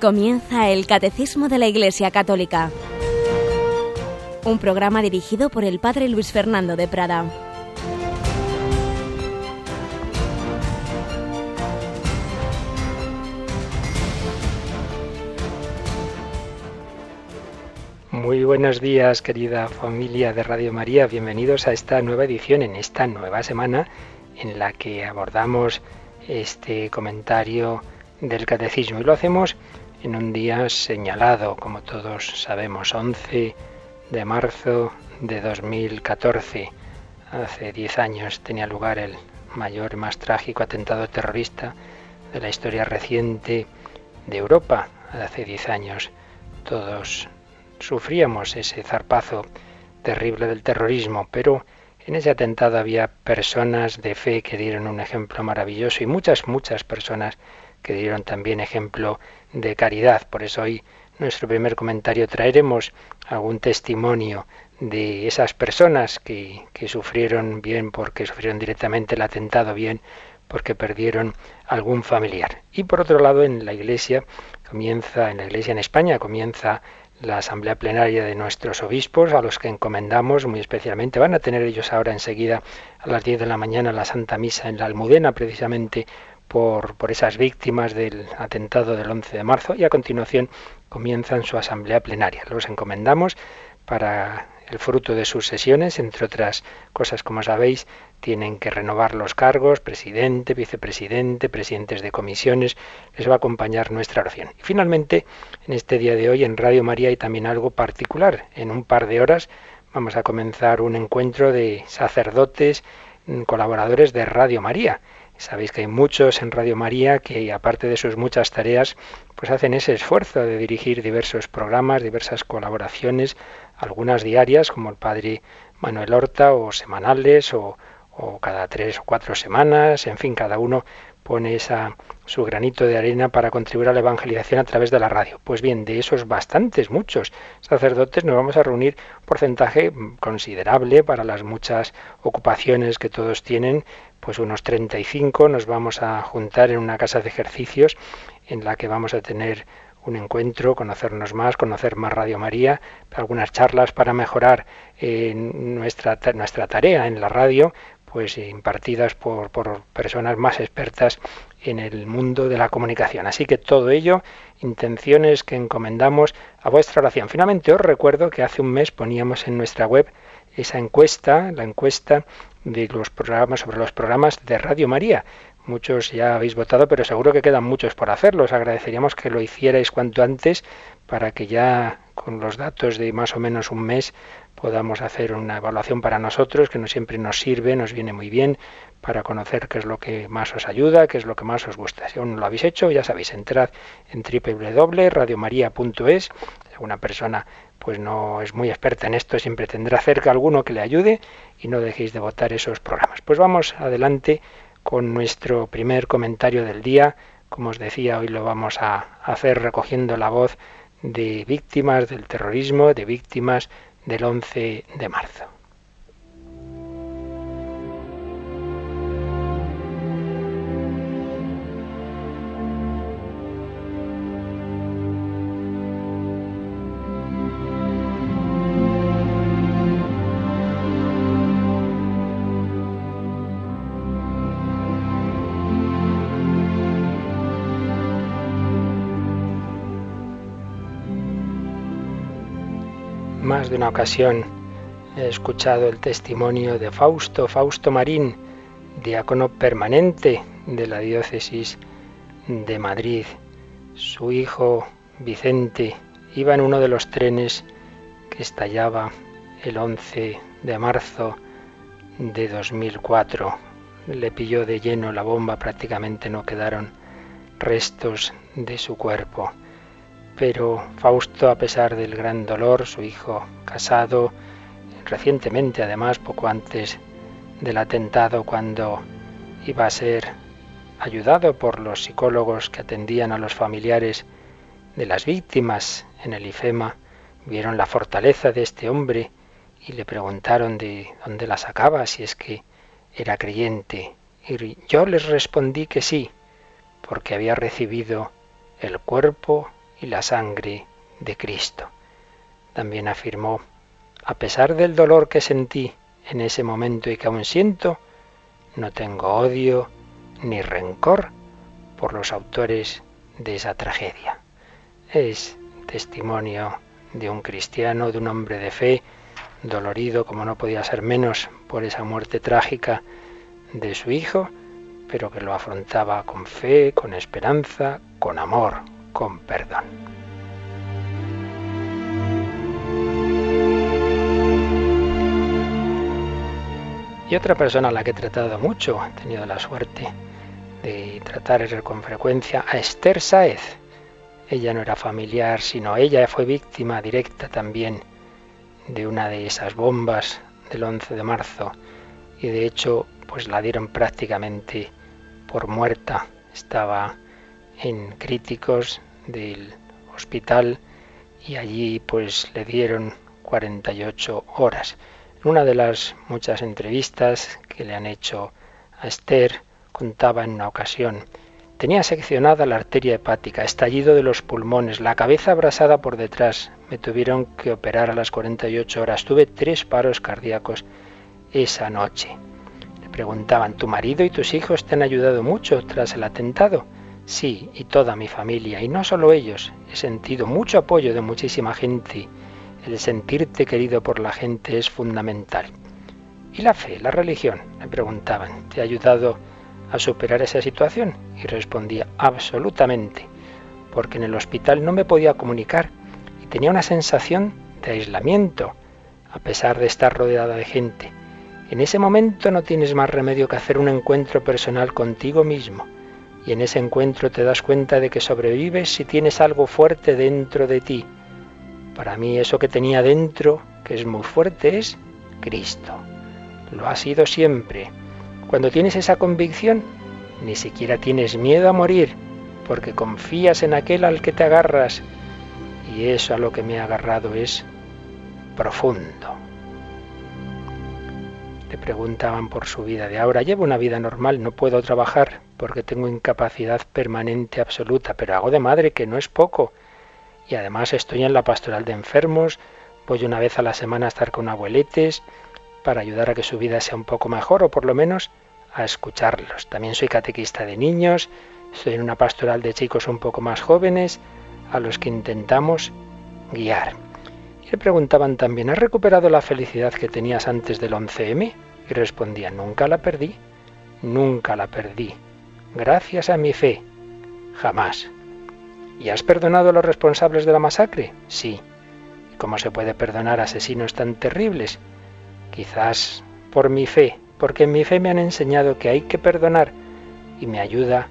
Comienza el Catecismo de la Iglesia Católica, un programa dirigido por el Padre Luis Fernando de Prada. Muy buenos días, querida familia de Radio María. Bienvenidos a esta nueva edición, en esta nueva semana en la que abordamos este comentario del catecismo. Y lo hacemos en un día señalado, como todos sabemos, 11 de marzo de 2014. Hace 10 años tenía lugar el mayor y más trágico atentado terrorista de la historia reciente de Europa. Hace 10 años todos sufríamos ese zarpazo terrible del terrorismo, pero en ese atentado había personas de fe que dieron un ejemplo maravilloso y muchas, muchas personas que dieron también ejemplo de caridad. Por eso hoy nuestro primer comentario traeremos algún testimonio de esas personas que, que sufrieron bien porque sufrieron directamente el atentado, bien porque perdieron algún familiar. Y por otro lado, en la Iglesia comienza, en la Iglesia en España comienza la asamblea plenaria de nuestros obispos, a los que encomendamos muy especialmente. Van a tener ellos ahora enseguida a las 10 de la mañana la Santa Misa en la Almudena, precisamente por, por esas víctimas del atentado del 11 de marzo y a continuación comienzan su asamblea plenaria. Los encomendamos para el fruto de sus sesiones, entre otras cosas, como sabéis, tienen que renovar los cargos, presidente, vicepresidente, presidentes de comisiones, les va a acompañar nuestra oración. Y finalmente, en este día de hoy en Radio María hay también algo particular. En un par de horas vamos a comenzar un encuentro de sacerdotes, mm, colaboradores de Radio María. Sabéis que hay muchos en Radio María que, aparte de sus muchas tareas, pues hacen ese esfuerzo de dirigir diversos programas, diversas colaboraciones, algunas diarias, como el padre Manuel Horta, o semanales, o, o cada tres o cuatro semanas, en fin, cada uno pone esa, su granito de arena para contribuir a la evangelización a través de la radio. Pues bien, de esos bastantes, muchos sacerdotes, nos vamos a reunir un porcentaje considerable para las muchas ocupaciones que todos tienen, pues unos 35 nos vamos a juntar en una casa de ejercicios en la que vamos a tener un encuentro, conocernos más, conocer más Radio María, algunas charlas para mejorar eh, nuestra, nuestra tarea en la radio, pues impartidas por, por personas más expertas en el mundo de la comunicación. Así que todo ello, intenciones que encomendamos a vuestra oración. Finalmente os recuerdo que hace un mes poníamos en nuestra web esa encuesta, la encuesta de los programas sobre los programas de Radio María. Muchos ya habéis votado, pero seguro que quedan muchos por hacerlo. Os agradeceríamos que lo hicierais cuanto antes para que ya con los datos de más o menos un mes podamos hacer una evaluación para nosotros, que no siempre nos sirve, nos viene muy bien para conocer qué es lo que más os ayuda, qué es lo que más os gusta. Si aún no lo habéis hecho, ya sabéis, entrad en www.radiomaria.es. Alguna persona pues no es muy experta en esto, siempre tendrá cerca alguno que le ayude y no dejéis de votar esos programas. Pues vamos adelante con nuestro primer comentario del día. Como os decía, hoy lo vamos a hacer recogiendo la voz de víctimas del terrorismo, de víctimas del 11 de marzo. De una ocasión he escuchado el testimonio de Fausto, Fausto Marín, diácono permanente de la diócesis de Madrid. Su hijo Vicente iba en uno de los trenes que estallaba el 11 de marzo de 2004. Le pilló de lleno la bomba, prácticamente no quedaron restos de su cuerpo. Pero Fausto, a pesar del gran dolor, su hijo casado, recientemente además, poco antes del atentado, cuando iba a ser ayudado por los psicólogos que atendían a los familiares de las víctimas en el IFEMA, vieron la fortaleza de este hombre y le preguntaron de dónde la sacaba, si es que era creyente. Y yo les respondí que sí, porque había recibido el cuerpo y la sangre de Cristo. También afirmó, a pesar del dolor que sentí en ese momento y que aún siento, no tengo odio ni rencor por los autores de esa tragedia. Es testimonio de un cristiano, de un hombre de fe, dolorido como no podía ser menos por esa muerte trágica de su hijo, pero que lo afrontaba con fe, con esperanza, con amor, con perdón. Y otra persona a la que he tratado mucho, he tenido la suerte de tratar con frecuencia, a Esther Saez. Ella no era familiar, sino ella fue víctima directa también de una de esas bombas del 11 de marzo y de hecho pues la dieron prácticamente por muerta. Estaba en críticos del hospital y allí pues le dieron 48 horas. En una de las muchas entrevistas que le han hecho a Esther, contaba en una ocasión, tenía seccionada la arteria hepática, estallido de los pulmones, la cabeza abrasada por detrás. Me tuvieron que operar a las 48 horas. Tuve tres paros cardíacos esa noche. Le preguntaban, ¿tu marido y tus hijos te han ayudado mucho tras el atentado? Sí, y toda mi familia, y no solo ellos. He sentido mucho apoyo de muchísima gente. El sentirte querido por la gente es fundamental. ¿Y la fe, la religión? Me preguntaban. ¿Te ha ayudado a superar esa situación? Y respondía, absolutamente, porque en el hospital no me podía comunicar y tenía una sensación de aislamiento, a pesar de estar rodeada de gente. En ese momento no tienes más remedio que hacer un encuentro personal contigo mismo y en ese encuentro te das cuenta de que sobrevives si tienes algo fuerte dentro de ti. Para mí eso que tenía dentro, que es muy fuerte, es Cristo. Lo ha sido siempre. Cuando tienes esa convicción, ni siquiera tienes miedo a morir, porque confías en aquel al que te agarras. Y eso a lo que me ha agarrado es profundo. Le preguntaban por su vida de ahora. Llevo una vida normal, no puedo trabajar porque tengo incapacidad permanente absoluta, pero hago de madre que no es poco. Y además estoy en la pastoral de enfermos, voy una vez a la semana a estar con abueletes para ayudar a que su vida sea un poco mejor o por lo menos a escucharlos. También soy catequista de niños, estoy en una pastoral de chicos un poco más jóvenes a los que intentamos guiar. Le preguntaban también, ¿has recuperado la felicidad que tenías antes del 11M? Y respondía, nunca la perdí, nunca la perdí. Gracias a mi fe, jamás. ¿Y has perdonado a los responsables de la masacre? Sí. ¿Y cómo se puede perdonar asesinos tan terribles? Quizás por mi fe, porque en mi fe me han enseñado que hay que perdonar y me ayuda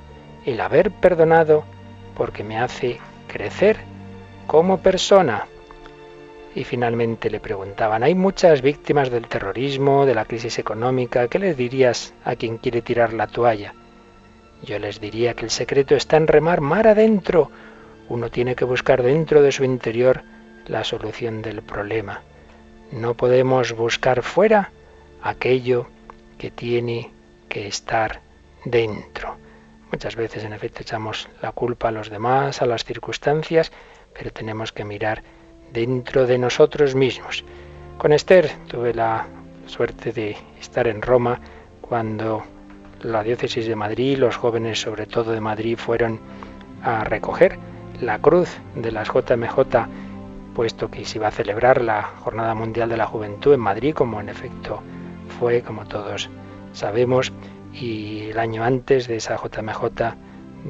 el haber perdonado porque me hace crecer como persona. Y finalmente le preguntaban, hay muchas víctimas del terrorismo, de la crisis económica, ¿qué les dirías a quien quiere tirar la toalla? Yo les diría que el secreto está en remar mar adentro. Uno tiene que buscar dentro de su interior la solución del problema. No podemos buscar fuera aquello que tiene que estar dentro. Muchas veces, en efecto, echamos la culpa a los demás, a las circunstancias, pero tenemos que mirar dentro de nosotros mismos. Con Esther tuve la suerte de estar en Roma cuando la diócesis de Madrid, los jóvenes sobre todo de Madrid, fueron a recoger la cruz de las JMJ, puesto que se iba a celebrar la Jornada Mundial de la Juventud en Madrid, como en efecto fue, como todos sabemos, y el año antes de esa JMJ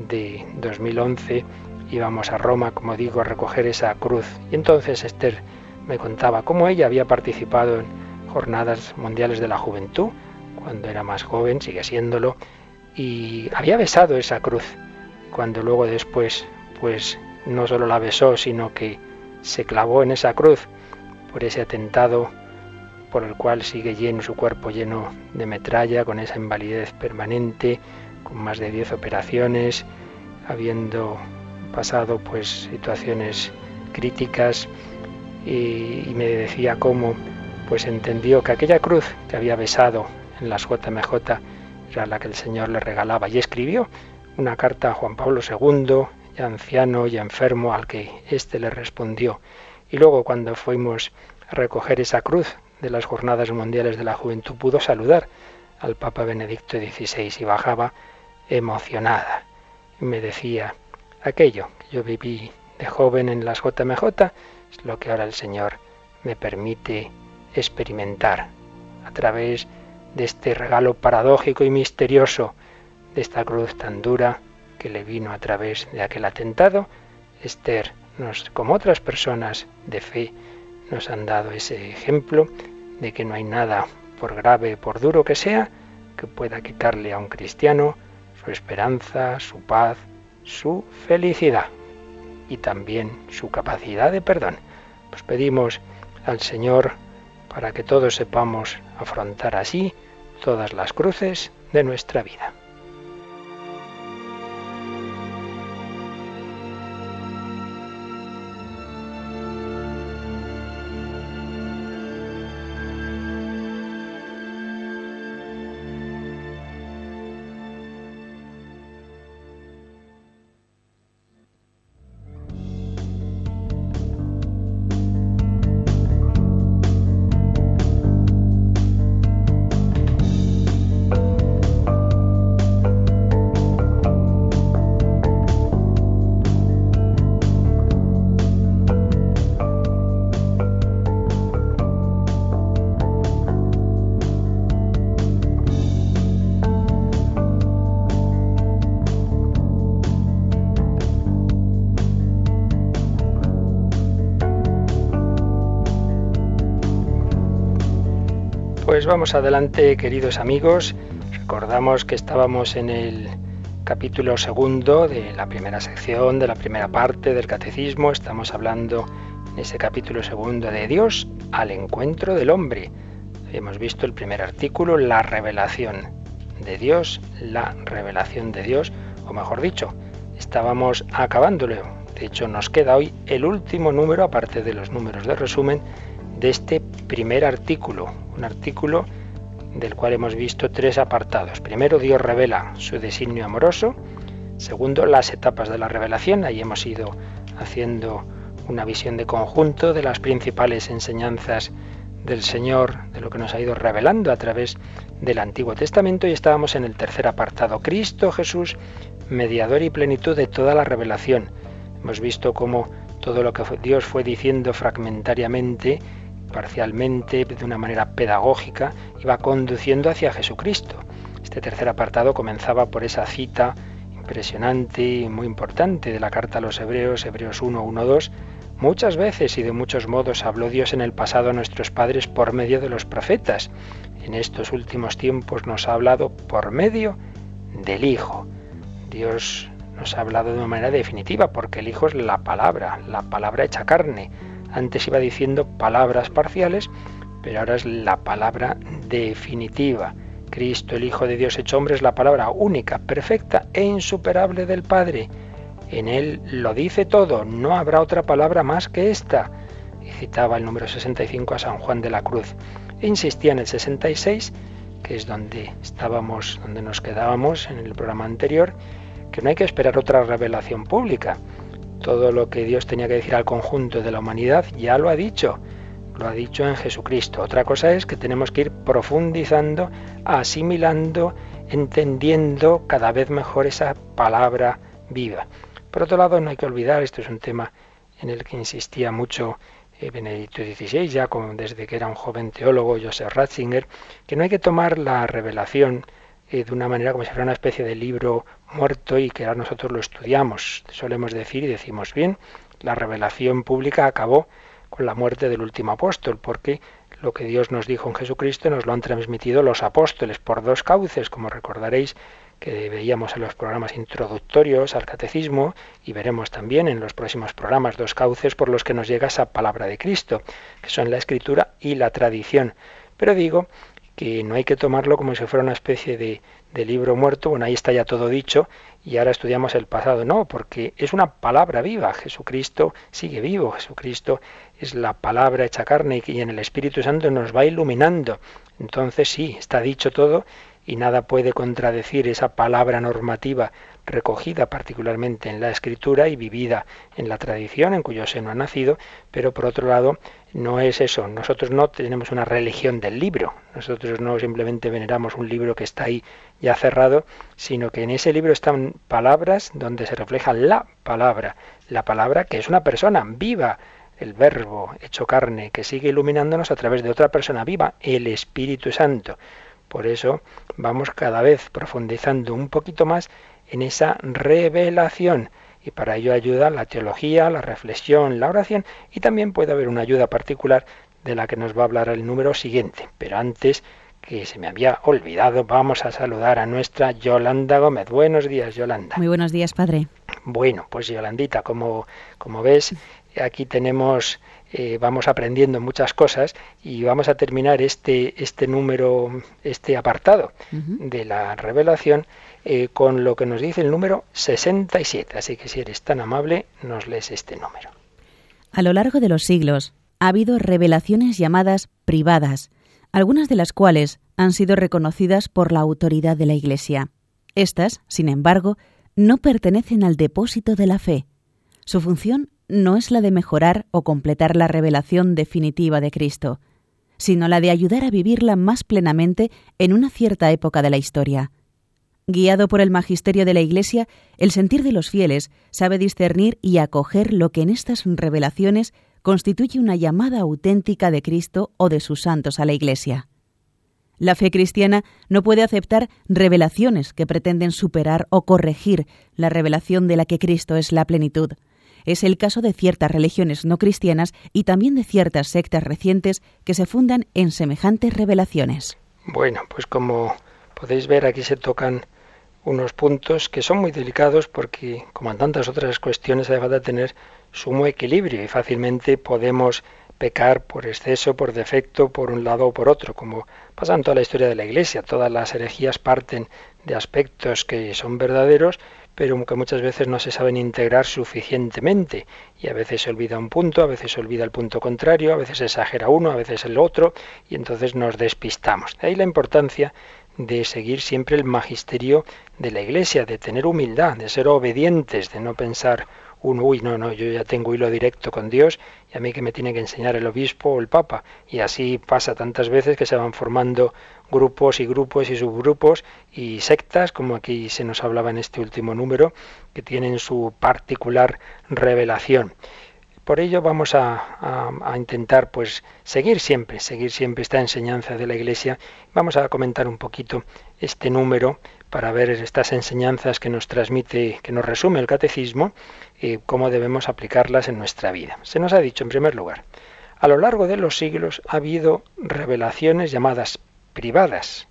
de 2011 íbamos a Roma, como digo, a recoger esa cruz. Y entonces Esther me contaba cómo ella había participado en jornadas mundiales de la juventud, cuando era más joven, sigue siéndolo, y había besado esa cruz, cuando luego después, pues no solo la besó, sino que se clavó en esa cruz por ese atentado por el cual sigue lleno su cuerpo lleno de metralla, con esa invalidez permanente, con más de 10 operaciones, habiendo pasado pues situaciones críticas y, me decía cómo pues entendió que aquella cruz que había besado en las JMJ era la que el Señor le regalaba y escribió una carta a Juan Pablo II anciano y enfermo al que éste le respondió. Y luego cuando fuimos a recoger esa cruz de las Jornadas Mundiales de la Juventud, pudo saludar al Papa Benedicto XVI y bajaba emocionada. Me decía, aquello que yo viví de joven en las JMJ es lo que ahora el Señor me permite experimentar a través de este regalo paradójico y misterioso de esta cruz tan dura que le vino a través de aquel atentado. Esther, nos, como otras personas de fe, nos han dado ese ejemplo de que no hay nada, por grave, por duro que sea, que pueda quitarle a un cristiano su esperanza, su paz, su felicidad y también su capacidad de perdón. Pues pedimos al Señor para que todos sepamos afrontar así todas las cruces de nuestra vida. Adelante, queridos amigos. Recordamos que estábamos en el capítulo segundo de la primera sección, de la primera parte del catecismo. Estamos hablando en ese capítulo segundo de Dios al encuentro del hombre. Hemos visto el primer artículo, la revelación de Dios, la revelación de Dios, o mejor dicho, estábamos acabándolo. De hecho, nos queda hoy el último número, aparte de los números de resumen, de este primer artículo, un artículo del cual hemos visto tres apartados. Primero, Dios revela su designio amoroso. Segundo, las etapas de la revelación. Ahí hemos ido haciendo una visión de conjunto de las principales enseñanzas del Señor, de lo que nos ha ido revelando a través del Antiguo Testamento. Y estábamos en el tercer apartado, Cristo Jesús, mediador y plenitud de toda la revelación. Hemos visto cómo todo lo que Dios fue diciendo fragmentariamente parcialmente, de una manera pedagógica, iba conduciendo hacia Jesucristo. Este tercer apartado comenzaba por esa cita impresionante y muy importante de la carta a los Hebreos, Hebreos 1, 1, 2. Muchas veces y de muchos modos habló Dios en el pasado a nuestros padres por medio de los profetas. En estos últimos tiempos nos ha hablado por medio del Hijo. Dios nos ha hablado de una manera definitiva porque el Hijo es la palabra, la palabra hecha carne antes iba diciendo palabras parciales, pero ahora es la palabra definitiva. Cristo, el Hijo de Dios hecho hombre, es la palabra única, perfecta e insuperable del Padre. En él lo dice todo, no habrá otra palabra más que esta. Y citaba el número 65 a San Juan de la Cruz. E insistía en el 66, que es donde estábamos, donde nos quedábamos en el programa anterior, que no hay que esperar otra revelación pública, todo lo que Dios tenía que decir al conjunto de la humanidad ya lo ha dicho, lo ha dicho en Jesucristo. Otra cosa es que tenemos que ir profundizando, asimilando, entendiendo cada vez mejor esa palabra viva. Por otro lado, no hay que olvidar, esto es un tema en el que insistía mucho eh, Benedicto XVI, ya como desde que era un joven teólogo, Joseph Ratzinger, que no hay que tomar la revelación eh, de una manera como si fuera una especie de libro muerto y que ahora nosotros lo estudiamos. Solemos decir y decimos bien, la revelación pública acabó con la muerte del último apóstol, porque lo que Dios nos dijo en Jesucristo nos lo han transmitido los apóstoles por dos cauces, como recordaréis que veíamos en los programas introductorios al catecismo y veremos también en los próximos programas dos cauces por los que nos llega esa palabra de Cristo, que son la escritura y la tradición. Pero digo que no hay que tomarlo como si fuera una especie de, de, libro muerto, bueno, ahí está ya todo dicho y ahora estudiamos el pasado, no, porque es una palabra viva, Jesucristo sigue vivo, Jesucristo es la palabra hecha carne y en el Espíritu Santo nos va iluminando. Entonces sí, está dicho todo y nada puede contradecir esa palabra normativa recogida particularmente en la escritura y vivida en la tradición en cuyo seno ha nacido, pero por otro lado no es eso. Nosotros no tenemos una religión del libro. Nosotros no simplemente veneramos un libro que está ahí ya cerrado, sino que en ese libro están palabras donde se refleja la palabra, la palabra que es una persona viva, el verbo hecho carne que sigue iluminándonos a través de otra persona viva, el Espíritu Santo. Por eso vamos cada vez profundizando un poquito más en esa revelación y para ello ayuda la teología, la reflexión, la oración y también puede haber una ayuda particular de la que nos va a hablar el número siguiente. Pero antes, que se me había olvidado, vamos a saludar a nuestra Yolanda Gómez. Buenos días, Yolanda. Muy buenos días, padre. Bueno, pues Yolandita, como, como ves, aquí tenemos, eh, vamos aprendiendo muchas cosas y vamos a terminar este, este número, este apartado de la revelación eh, con lo que nos dice el número 67. Así que si eres tan amable, nos lees este número. A lo largo de los siglos ha habido revelaciones llamadas privadas, algunas de las cuales han sido reconocidas por la autoridad de la Iglesia. Estas, sin embargo, no pertenecen al depósito de la fe. Su función no es la de mejorar o completar la revelación definitiva de Cristo, sino la de ayudar a vivirla más plenamente en una cierta época de la historia. Guiado por el magisterio de la Iglesia, el sentir de los fieles sabe discernir y acoger lo que en estas revelaciones constituye una llamada auténtica de Cristo o de sus santos a la Iglesia. La fe cristiana no puede aceptar revelaciones que pretenden superar o corregir la revelación de la que Cristo es la plenitud. Es el caso de ciertas religiones no cristianas y también de ciertas sectas recientes que se fundan en semejantes revelaciones. Bueno, pues como podéis ver aquí se tocan unos puntos que son muy delicados porque, como en tantas otras cuestiones, hace falta tener sumo equilibrio y fácilmente podemos pecar por exceso, por defecto, por un lado o por otro, como pasa en toda la historia de la Iglesia. Todas las herejías parten de aspectos que son verdaderos, pero que muchas veces no se saben integrar suficientemente y a veces se olvida un punto, a veces se olvida el punto contrario, a veces se exagera uno, a veces el otro y entonces nos despistamos. De ahí la importancia de seguir siempre el magisterio de la Iglesia, de tener humildad, de ser obedientes, de no pensar un, uy, no, no, yo ya tengo hilo directo con Dios y a mí que me tiene que enseñar el obispo o el papa. Y así pasa tantas veces que se van formando grupos y grupos y subgrupos y sectas, como aquí se nos hablaba en este último número, que tienen su particular revelación. Por ello vamos a, intentar pues seguir siempre, seguir siempre esta enseñanza de la Iglesia. Vamos a comentar un poquito este número para ver estas enseñanzas que nos transmite, que nos resume el catecismo y cómo debemos aplicarlas en nuestra vida. Se nos ha dicho en primer lugar, a lo largo de los siglos ha habido revelaciones llamadas privadas.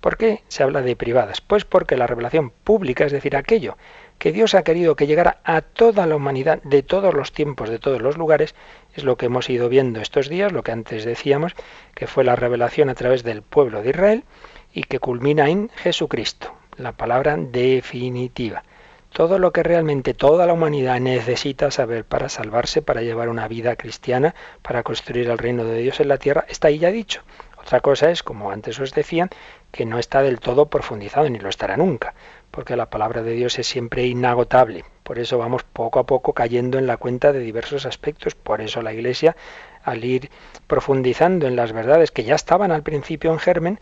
¿Por qué se habla de privadas? Pues porque la revelación pública, es decir, aquello que Dios ha querido que llegara a toda la humanidad de todos los tiempos, de todos los lugares, es lo que hemos ido viendo estos días, lo que antes decíamos, que fue la revelación a través del pueblo de Israel y que culmina en Jesucristo, la palabra definitiva. Todo lo que realmente toda la humanidad necesita saber para salvarse, para llevar una vida cristiana, para construir el reino de Dios en la tierra, está ahí ya dicho. Otra cosa es, como antes os decían, que no está del todo profundizado, ni lo estará nunca porque la palabra de Dios es siempre inagotable. Por eso vamos poco a poco cayendo en la cuenta de diversos aspectos. Por eso la Iglesia, al ir profundizando en las verdades que ya estaban al principio en germen,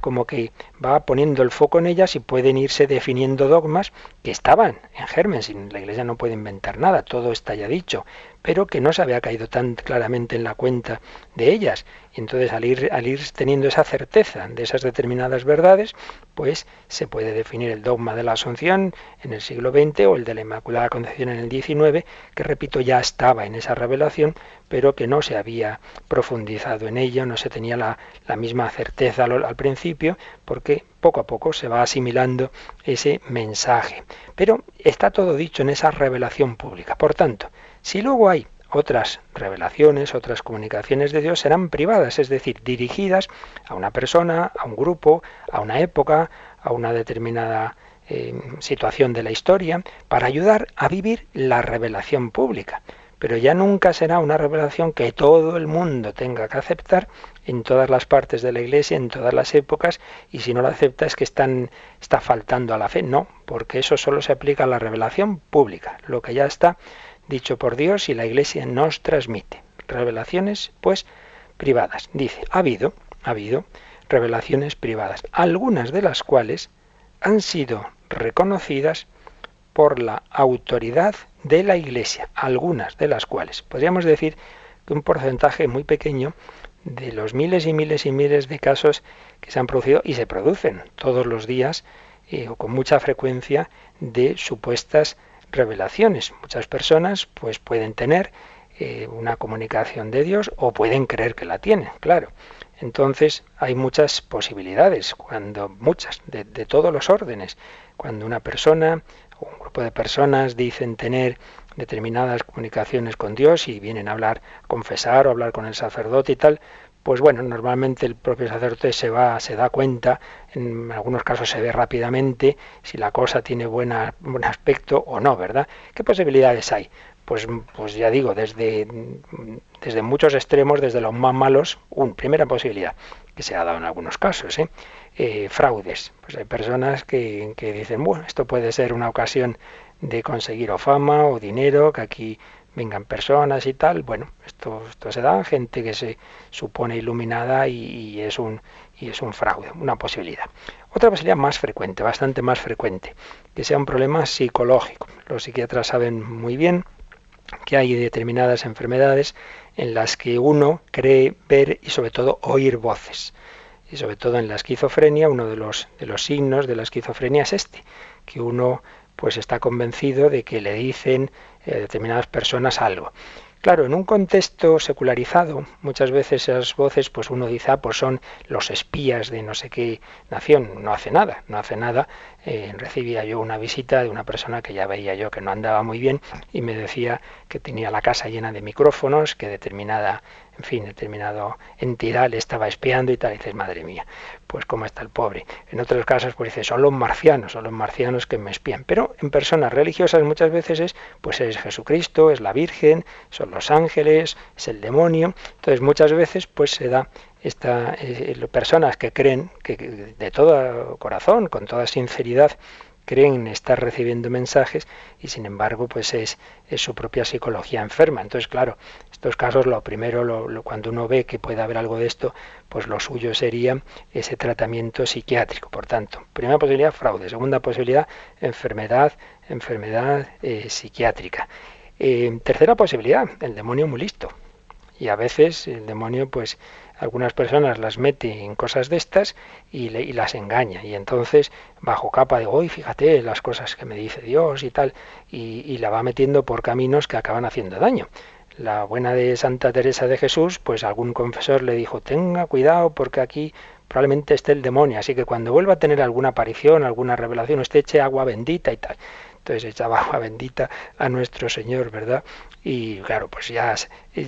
como que va poniendo el foco en ellas y pueden irse definiendo dogmas que estaban en germen. La Iglesia no puede inventar nada, todo está ya dicho, pero que no se había caído tan claramente en la cuenta de ellas. Y entonces al ir, al ir teniendo esa certeza de esas determinadas verdades, pues se puede definir el dogma de la Asunción en el siglo XX o el de la Inmaculada Concepción en el XIX, que repito ya estaba en esa revelación, pero que no se había profundizado en ello, no se tenía la, misma certeza al, principio, porque poco a poco se va asimilando ese mensaje. Pero está todo dicho en esa revelación pública. Por tanto, si luego hay otras revelaciones, otras comunicaciones de Dios serán privadas, es decir, dirigidas a una persona, a un grupo, a una época, a una determinada eh, situación de la historia, para ayudar a vivir la revelación pública. pero ya nunca será una revelación que todo el mundo tenga que aceptar en todas las partes de la Iglesia, en todas las épocas, y si no la acepta es que están, está faltando a la fe. No, porque eso solo se aplica a la revelación pública, lo que ya está dicho por Dios y la Iglesia nos transmite. Revelaciones, pues, privadas. Dice, ha habido, ha habido revelaciones privadas, algunas de las cuales han sido reconocidas por la autoridad de la Iglesia, algunas de las cuales podríamos decir que un porcentaje muy pequeño de los miles y miles y miles de casos que se han producido y se producen todos los días eh, o con mucha frecuencia de supuestas revelaciones. Muchas personas pues pueden tener eh, una comunicación de Dios o pueden creer que la tienen, claro. Entonces hay muchas posibilidades, cuando muchas, de, de todos los órdenes. Cuando una persona o un grupo de personas dicen tener determinadas comunicaciones con Dios y vienen a hablar, confesar o hablar con el sacerdote y tal, pues bueno, normalmente el propio sacerdote se va, se da cuenta, en algunos casos se ve rápidamente si la cosa tiene buena, buen aspecto o no, ¿verdad? ¿Qué posibilidades hay? Pues, pues ya digo, desde, desde muchos extremos, desde los más malos, una primera posibilidad, que se ha dado en algunos casos, ¿eh? Eh, fraudes. Pues hay personas que, que dicen, bueno, esto puede ser una ocasión de conseguir o fama o dinero, que aquí vengan personas y tal. Bueno, esto, esto se da gente que se supone iluminada y, es un, y es un fraude, una posibilidad. Otra posibilidad más frecuente, bastante más frecuente, que sea un problema psicológico. Los psiquiatras saben muy bien que hay determinadas enfermedades en las que uno cree ver y sobre todo oír voces. Y sobre todo en la esquizofrenia, uno de los, de los signos de la esquizofrenia es este, que uno pues está convencido de que le dicen eh, determinadas personas algo. Claro, en un contexto secularizado, muchas veces esas voces, pues uno dice, ah, pues son los espías de no sé qué nación. No hace nada, no hace nada. Eh, recibía yo una visita de una persona que ya veía yo que no andaba muy bien y me decía que tenía la casa llena de micrófonos, que determinada en fin, determinado entidad le estaba espiando y tal, y dices, madre mía, pues cómo está el pobre. En otros casos, pues dice, son los marcianos, son los marcianos que me espían. Pero en personas religiosas muchas veces es, pues es Jesucristo, es la Virgen, son los ángeles, es el demonio. Entonces muchas veces pues se da esta, eh, personas que creen que de todo corazón, con toda sinceridad, creen estar recibiendo mensajes y sin embargo pues es, es su propia psicología enferma. Entonces, claro, estos casos lo primero, lo, cuando uno ve que puede haber algo de esto, pues lo suyo sería ese tratamiento psiquiátrico. Por tanto, primera posibilidad, fraude. Segunda posibilidad, enfermedad, enfermedad eh, psiquiátrica. Eh, tercera posibilidad, el demonio muy listo. Y a veces el demonio pues algunas personas las mete en cosas de estas y, las engaña. Y entonces, bajo capa de, hoy fíjate las cosas que me dice Dios y tal, y, y la va metiendo por caminos que acaban haciendo daño. La buena de Santa Teresa de Jesús, pues algún confesor le dijo, tenga cuidado porque aquí probablemente esté el demonio, así que cuando vuelva a tener alguna aparición, alguna revelación, usted eche agua bendita y tal. Entonces echaba agua bendita a nuestro Señor, ¿verdad? Y claro, pues ya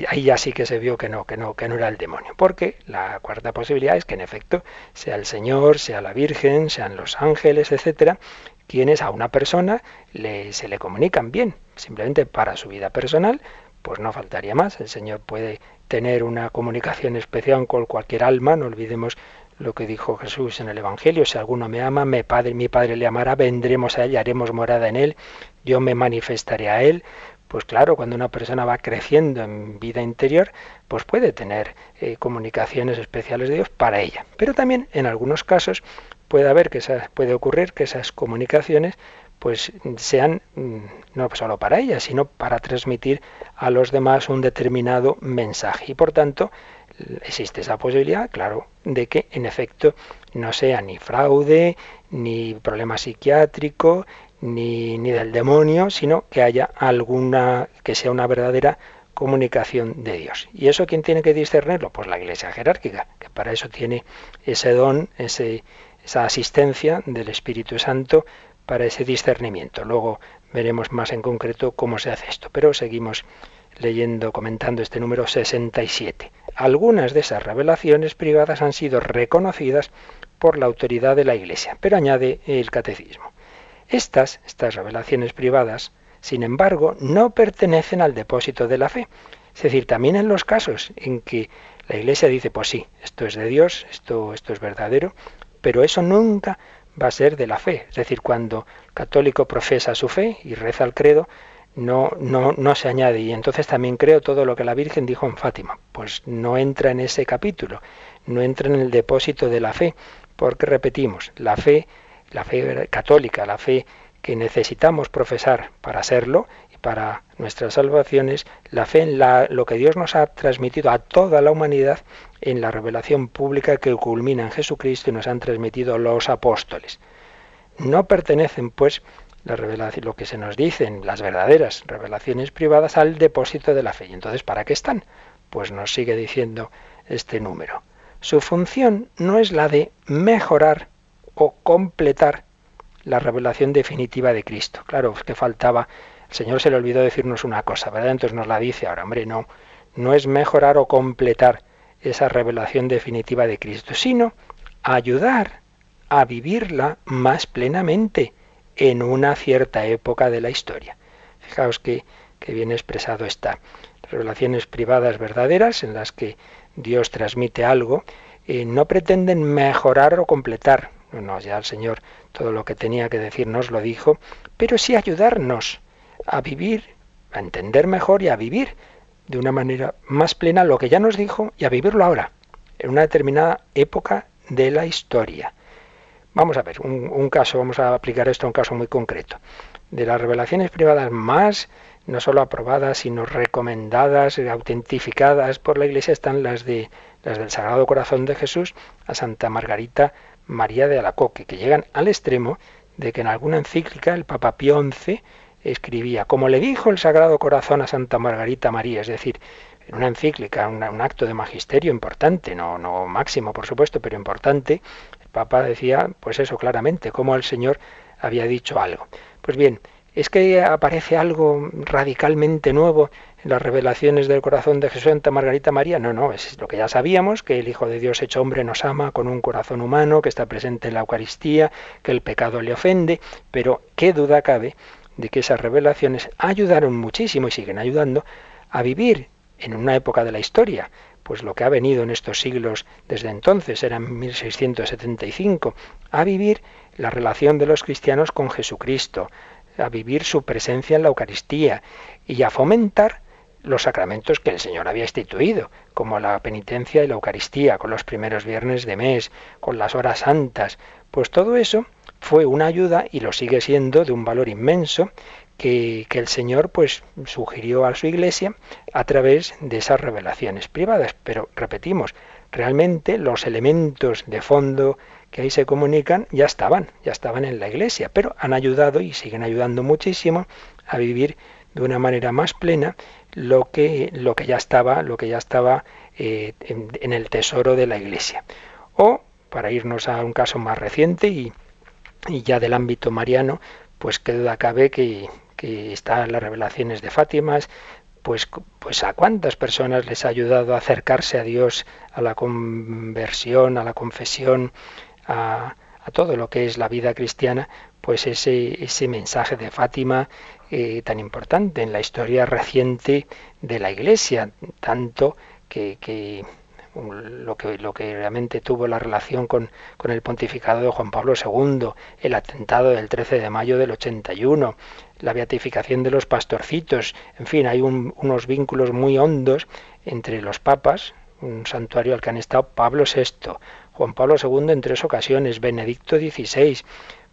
ahí ya sí que se vio que no, que no, que no era el demonio. Porque la cuarta posibilidad es que en efecto sea el Señor, sea la Virgen, sean los ángeles, etcétera, quienes a una persona le, se le comunican bien, simplemente para su vida personal, pues no faltaría más. El Señor puede tener una comunicación especial con cualquier alma, no olvidemos lo que dijo Jesús en el Evangelio, si alguno me ama, mi padre, mi padre le amará, vendremos a él y haremos morada en él, yo me manifestaré a él. Pues claro, cuando una persona va creciendo en vida interior, pues puede tener eh, comunicaciones especiales de Dios para ella. Pero también en algunos casos puede haber que esas, puede ocurrir que esas comunicaciones pues sean mm, no solo para ella, sino para transmitir a los demás un determinado mensaje. Y por tanto, existe esa posibilidad, claro, de que en efecto no sea ni fraude, ni problema psiquiátrico, ni, ni del demonio, sino que haya alguna, que sea una verdadera comunicación de Dios. ¿Y eso quién tiene que discernirlo? Pues la Iglesia jerárquica, que para eso tiene ese don, ese, esa asistencia del Espíritu Santo para ese discernimiento. Luego veremos más en concreto cómo se hace esto, pero seguimos leyendo, comentando este número 67. Algunas de esas revelaciones privadas han sido reconocidas por la autoridad de la Iglesia, pero añade el catecismo. Estas, estas revelaciones privadas, sin embargo, no pertenecen al depósito de la fe. Es decir, también en los casos en que la Iglesia dice, pues sí, esto es de Dios, esto, esto es verdadero, pero eso nunca va a ser de la fe. Es decir, cuando el católico profesa su fe y reza el credo, no, no, no se añade. Y entonces también creo todo lo que la Virgen dijo en Fátima. Pues no entra en ese capítulo, no entra en el depósito de la fe, porque repetimos, la fe, la fe católica, la fe que necesitamos profesar para serlo y para nuestras salvaciones, la fe en la, lo que Dios nos ha transmitido a toda la humanidad en la revelación pública que culmina en Jesucristo y nos han transmitido los apóstoles. No pertenecen, pues, lo que se nos dicen, las verdaderas revelaciones privadas, al depósito de la fe. Y entonces, ¿para qué están? Pues nos sigue diciendo este número. Su función no es la de mejorar o completar la revelación definitiva de Cristo. Claro, es que faltaba, el Señor se le olvidó decirnos una cosa, ¿verdad? Entonces nos la dice ahora, hombre, no, no es mejorar o completar esa revelación definitiva de Cristo, sino ayudar a vivirla más plenamente en una cierta época de la historia. Fijaos que, que bien expresado está. Revelaciones privadas verdaderas en las que Dios transmite algo, eh, no pretenden mejorar o completar. No, ya el Señor todo lo que tenía que decirnos lo dijo, pero sí ayudarnos a vivir, a entender mejor y a vivir de una manera más plena lo que ya nos dijo y a vivirlo ahora, en una determinada época de la historia. Vamos a ver, un, caso, vamos a aplicar esto a un caso muy concreto. De las revelaciones privadas más no solo aprobadas, sino recomendadas, autentificadas por la Iglesia, están las de las del Sagrado Corazón de Jesús a Santa Margarita María de Alacoque, que llegan al extremo de que en alguna encíclica el Papa Pío XI escribía, como le dijo el Sagrado Corazón a Santa Margarita María, es decir, en una encíclica, un acto de magisterio importante, no, no máximo por supuesto, pero importante, Papa decía, pues eso claramente, como el Señor había dicho algo. Pues bien, es que aparece algo radicalmente nuevo en las revelaciones del corazón de Jesús Santa Margarita María. No, no, es lo que ya sabíamos, que el Hijo de Dios hecho hombre nos ama con un corazón humano, que está presente en la Eucaristía, que el pecado le ofende, pero qué duda cabe de que esas revelaciones ayudaron muchísimo y siguen ayudando a vivir en una época de la historia, pues lo que ha venido en estos siglos desde entonces, era en 1675, a vivir la relación de los cristianos con Jesucristo, a vivir su presencia en la Eucaristía y a fomentar los sacramentos que el Señor había instituido, como la penitencia y la Eucaristía, con los primeros viernes de mes, con las horas santas. Pues todo eso fue una ayuda y lo sigue siendo de un valor inmenso que, que, el Señor pues sugirió a su iglesia a través de esas revelaciones privadas. Pero repetimos, realmente los elementos de fondo que ahí se comunican ya estaban, ya estaban en la iglesia, pero han ayudado y siguen ayudando muchísimo a vivir de una manera más plena lo que, lo que ya estaba, lo que ya estaba eh, en, el tesoro de la iglesia. O, para irnos a un caso más reciente y, y ya del ámbito mariano, pues qué duda cabe que, que están las revelaciones de Fátima, pues, pues a cuántas personas les ha ayudado a acercarse a Dios, a la conversión, a la confesión, a, todo lo que es la vida cristiana, pues ese, ese mensaje de Fátima eh, tan importante en la historia reciente de la Iglesia, tanto que, lo que, lo que realmente tuvo la relación con, con, el pontificado de Juan Pablo II, el atentado del 13 de mayo del 81, la beatificación de los pastorcitos, en fin, hay unos vínculos muy hondos entre los papas, un santuario al que han estado Pablo VI, Juan Pablo II en tres ocasiones, Benedicto XVI,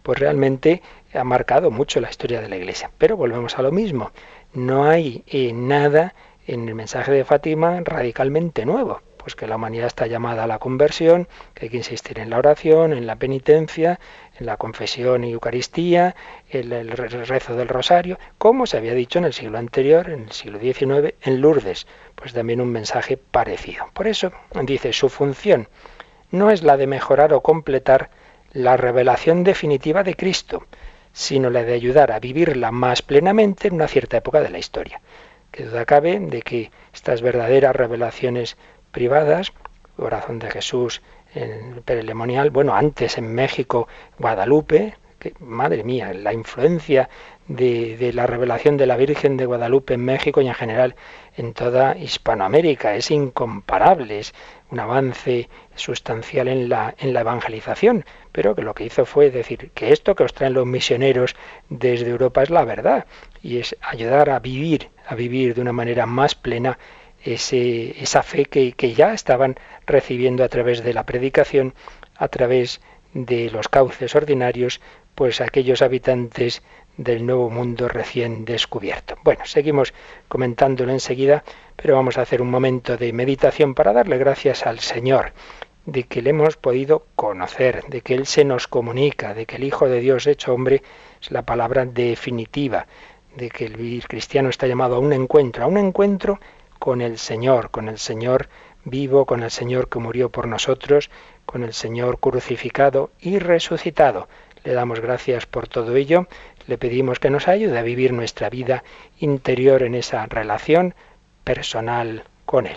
pues realmente ha marcado mucho la historia de la Iglesia. Pero volvemos a lo mismo, no hay eh, nada en el mensaje de Fátima radicalmente nuevo, pues que la humanidad está llamada a la conversión, que hay que insistir en la oración, en la penitencia, en la confesión y Eucaristía, el, el rezo del rosario, como se había dicho en el siglo anterior, en el siglo XIX, en Lourdes, pues también un mensaje parecido. Por eso dice su función no es la de mejorar o completar la revelación definitiva de Cristo, sino la de ayudar a vivirla más plenamente en una cierta época de la historia. Que duda cabe de que estas verdaderas revelaciones privadas, corazón de Jesús en el perelemonial, bueno, antes en México, Guadalupe, que, madre mía, la influencia de, de, la revelación de la Virgen de Guadalupe en México y en general en toda Hispanoamérica. Es incomparable, es un avance sustancial en la, en la evangelización, pero que lo que hizo fue decir que esto que os traen los misioneros desde Europa es la verdad y es ayudar a vivir, a vivir de una manera más plena ese, esa fe que, que ya estaban recibiendo a través de la predicación, a través de los cauces ordinarios, pues aquellos habitantes del nuevo mundo recién descubierto. Bueno, seguimos comentándolo enseguida, pero vamos a hacer un momento de meditación para darle gracias al Señor de que le hemos podido conocer, de que Él se nos comunica, de que el Hijo de Dios hecho hombre es la palabra definitiva, de que el cristiano está llamado a un encuentro, a un encuentro con el Señor, con el Señor vivo, con el Señor que murió por nosotros, con el Señor crucificado y resucitado. Le damos gracias por todo ello, le pedimos que nos ayude a vivir nuestra vida interior en esa relación personal con Él.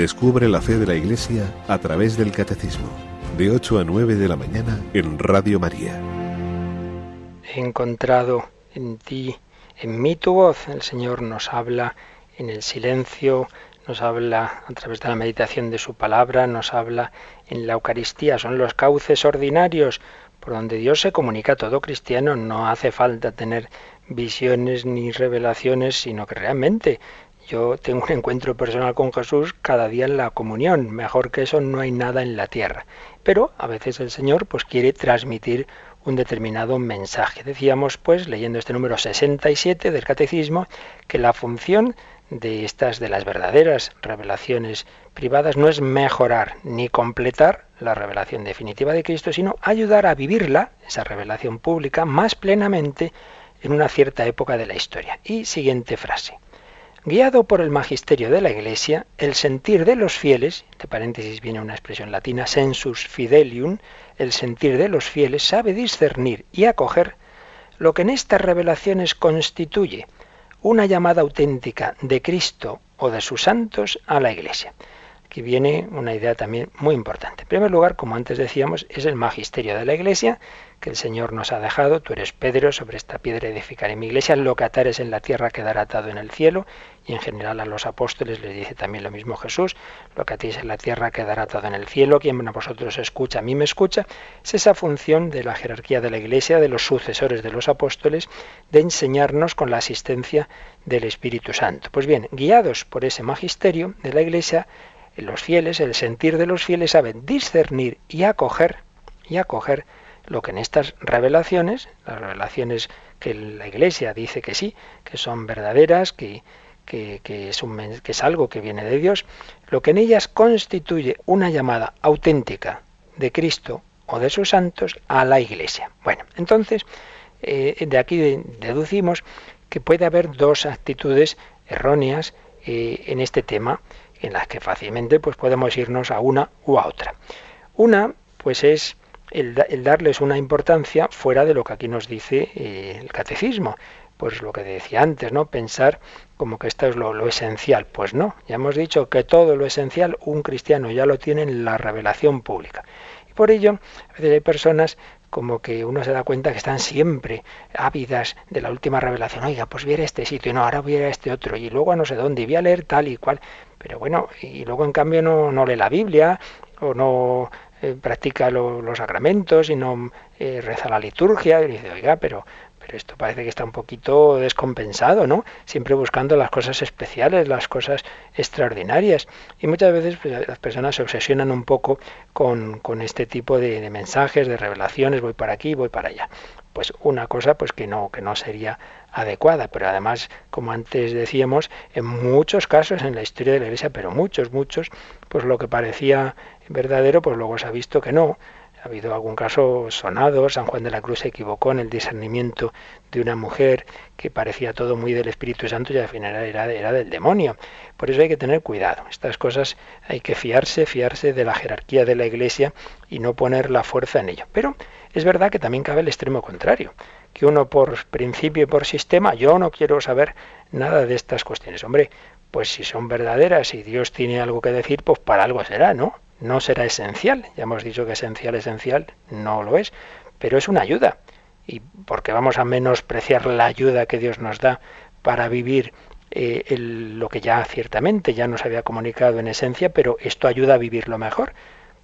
Descubre la fe de la Iglesia a través del Catecismo, de 8 a 9 de la mañana en Radio María. He encontrado en ti, en mí tu voz. El Señor nos habla en el silencio, nos habla a través de la meditación de su palabra, nos habla en la Eucaristía. Son los cauces ordinarios por donde Dios se comunica a todo cristiano. No hace falta tener visiones ni revelaciones, sino que realmente yo tengo un encuentro personal con Jesús cada día en la comunión. Mejor que eso no hay nada en la tierra. Pero a veces el Señor pues quiere transmitir un determinado mensaje. Decíamos pues leyendo este número 67 del catecismo que la función de estas de las verdaderas revelaciones privadas no es mejorar ni completar la revelación definitiva de Cristo, sino ayudar a vivirla, esa revelación pública, más plenamente en una cierta época de la historia. Y siguiente frase. Guiado por el magisterio de la Iglesia, el sentir de los fieles, de paréntesis viene una expresión latina, sensus fidelium, el sentir de los fieles sabe discernir y acoger lo que en estas revelaciones constituye una llamada auténtica de Cristo o de sus santos a la Iglesia. Aquí viene una idea también muy importante. En primer lugar, como antes decíamos, es el magisterio de la Iglesia que el Señor nos ha dejado. Tú eres Pedro, sobre esta piedra edificaré mi iglesia, lo que atares en la tierra quedará atado en el cielo. Y en general a los apóstoles les dice también lo mismo Jesús, lo que atéis en la tierra quedará atado en el cielo. Quien a vosotros escucha, a mí me escucha. Es esa función de la jerarquía de la iglesia, de los sucesores de los apóstoles, de enseñarnos con la asistencia del Espíritu Santo. Pues bien, guiados por ese magisterio de la iglesia, los fieles, el sentir de los fieles saben discernir y acoger y acoger lo que en estas revelaciones, las revelaciones que la Iglesia dice que sí, que son verdaderas, que, que, es un, que es algo que viene de Dios, lo que en ellas constituye una llamada auténtica de Cristo o de sus santos a la Iglesia. Bueno, entonces, eh, de aquí deducimos que puede haber dos actitudes erróneas eh, en este tema en las que fácilmente pues podemos irnos a una u a otra. Una pues es el, darles una importancia fuera de lo que aquí nos dice eh, el catecismo. Pues lo que decía antes, ¿no? Pensar como que esto es lo, esencial. Pues no, ya hemos dicho que todo lo esencial un cristiano ya lo tiene en la revelación pública. Y por ello, a veces hay personas como que uno se da cuenta que están siempre ávidas de la última revelación. Oiga, pues viera este sitio, y no, ahora voy a este otro, y luego a no sé dónde, y voy a leer tal y cual. Pero bueno, y luego en cambio no, no lee la Biblia, o no eh, practica los sacramentos y no eh, reza la liturgia. Y dice, oiga, pero, esto parece que está un poquito descompensado, ¿no? Siempre buscando las cosas especiales, las cosas extraordinarias. Y muchas veces pues, las personas se obsesionan un poco con, con este tipo de, de, mensajes, de revelaciones, voy para aquí, voy para allá. Pues una cosa pues que no, que no sería adecuada, pero además, como antes decíamos, en muchos casos en la historia de la Iglesia, pero muchos, muchos, pues lo que parecía verdadero, pues luego se ha visto que no. Ha habido algún caso sonado, San Juan de la Cruz se equivocó en el discernimiento de una mujer que parecía todo muy del Espíritu Santo y al final era, del demonio. Por eso hay que tener cuidado. Estas cosas hay que fiarse, fiarse de la jerarquía de la Iglesia y no poner la fuerza en ello. Pero es verdad que también cabe el extremo contrario, que uno por principio y por sistema, yo no quiero saber nada de estas cuestiones. Hombre, pues si son verdaderas y Dios tiene algo que decir, pues para algo será, ¿no? No será esencial. Ya hemos dicho que esencial, esencial no lo es, pero es una ayuda. Y porque vamos a menospreciar la ayuda que Dios nos da para vivir eh, lo que ya ciertamente ya nos había comunicado en esencia, pero esto ayuda a vivirlo mejor.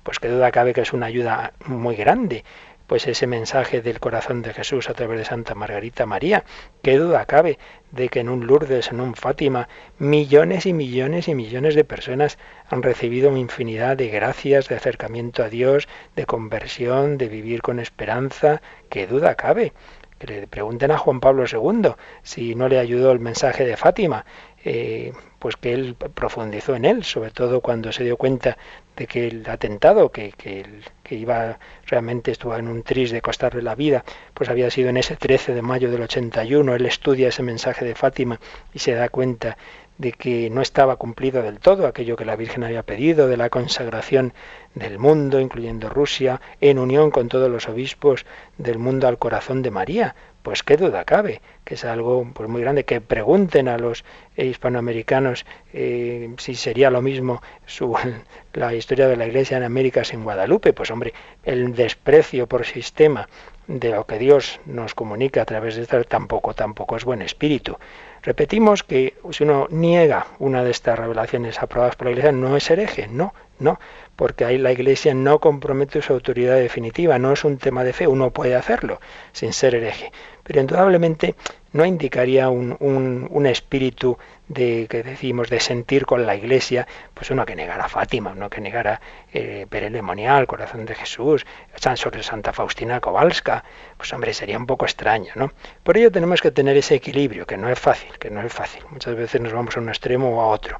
Pues que duda cabe que es una ayuda muy grande pues ese mensaje del corazón de Jesús a través de Santa Margarita María. ¿Qué duda cabe de que en un Lourdes, en un Fátima, millones y millones y millones de personas han recibido una infinidad de gracias, de acercamiento a Dios, de conversión, de vivir con esperanza? ¿Qué duda cabe? Que le pregunten a Juan Pablo II si no le ayudó el mensaje de Fátima. Eh, pues que él profundizó en él, sobre todo cuando se dio cuenta de que el atentado, que, que, que iba realmente estuvo en un tris de costarle la vida, pues había sido en ese 13 de mayo del 81, él estudia ese mensaje de Fátima y se da cuenta de que no estaba cumplido del todo aquello que la Virgen había pedido, de la consagración del mundo, incluyendo Rusia, en unión con todos los obispos del mundo al corazón de María. Pues qué duda cabe, que es algo pues, muy grande, que pregunten a los hispanoamericanos eh, si sería lo mismo su, la historia de la Iglesia en América sin Guadalupe. Pues hombre, el desprecio por sistema de lo que Dios nos comunica a través de esto tampoco, tampoco es buen espíritu. Repetimos que si uno niega una de estas revelaciones aprobadas por la Iglesia, no es hereje, no, no, porque ahí la Iglesia no compromete su autoridad definitiva, no es un tema de fe, uno puede hacerlo sin ser hereje, pero indudablemente no indicaría un, un, espíritu de que decimos de sentir con la Iglesia, pues uno que negara Fátima, uno que negara eh, Perelemonial, Corazón de Jesús, San sobre Santa Faustina Kowalska, pues hombre, sería un poco extraño, ¿no? Por ello tenemos que tener ese equilibrio, que no es fácil, que no es fácil. Muchas veces nos vamos a un extremo o a otro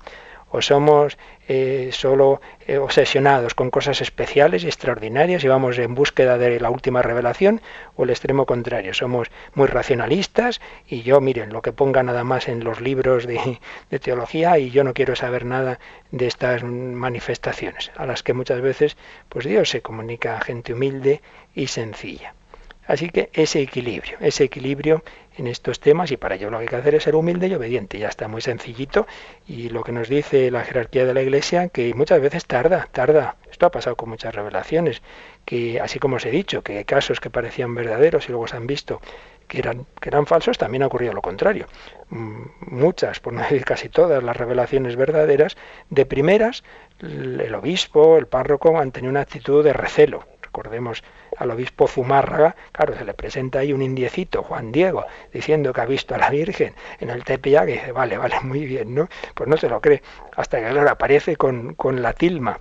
o somos eh, solo eh, obsesionados con cosas especiales y extraordinarias y vamos en búsqueda de la última revelación, o el extremo contrario, somos muy racionalistas y yo, miren, lo que ponga nada más en los libros de, de teología y yo no quiero saber nada de estas manifestaciones, a las que muchas veces pues Dios se comunica a gente humilde y sencilla. Así que ese equilibrio, ese equilibrio en estos temas y para ello lo que hay que hacer es ser humilde y obediente. Ya está muy sencillito y lo que nos dice la jerarquía de la Iglesia que muchas veces tarda, tarda. Esto ha pasado con muchas revelaciones, que así como os he dicho, que casos que parecían verdaderos y luego se han visto que eran, que eran falsos, también ha ocurrido lo contrario. Mm, muchas, por no decir casi todas, las revelaciones verdaderas, de primeras, el obispo, el párroco han tenido una actitud de recelo. Recordemos al obispo Zumárraga, claro, se le presenta ahí un indiecito, Juan Diego, diciendo que ha visto a la Virgen en el Tepeyac, y dice, vale, vale, muy bien, ¿no? Pues no se lo cree, hasta que claro, aparece con, con la tilma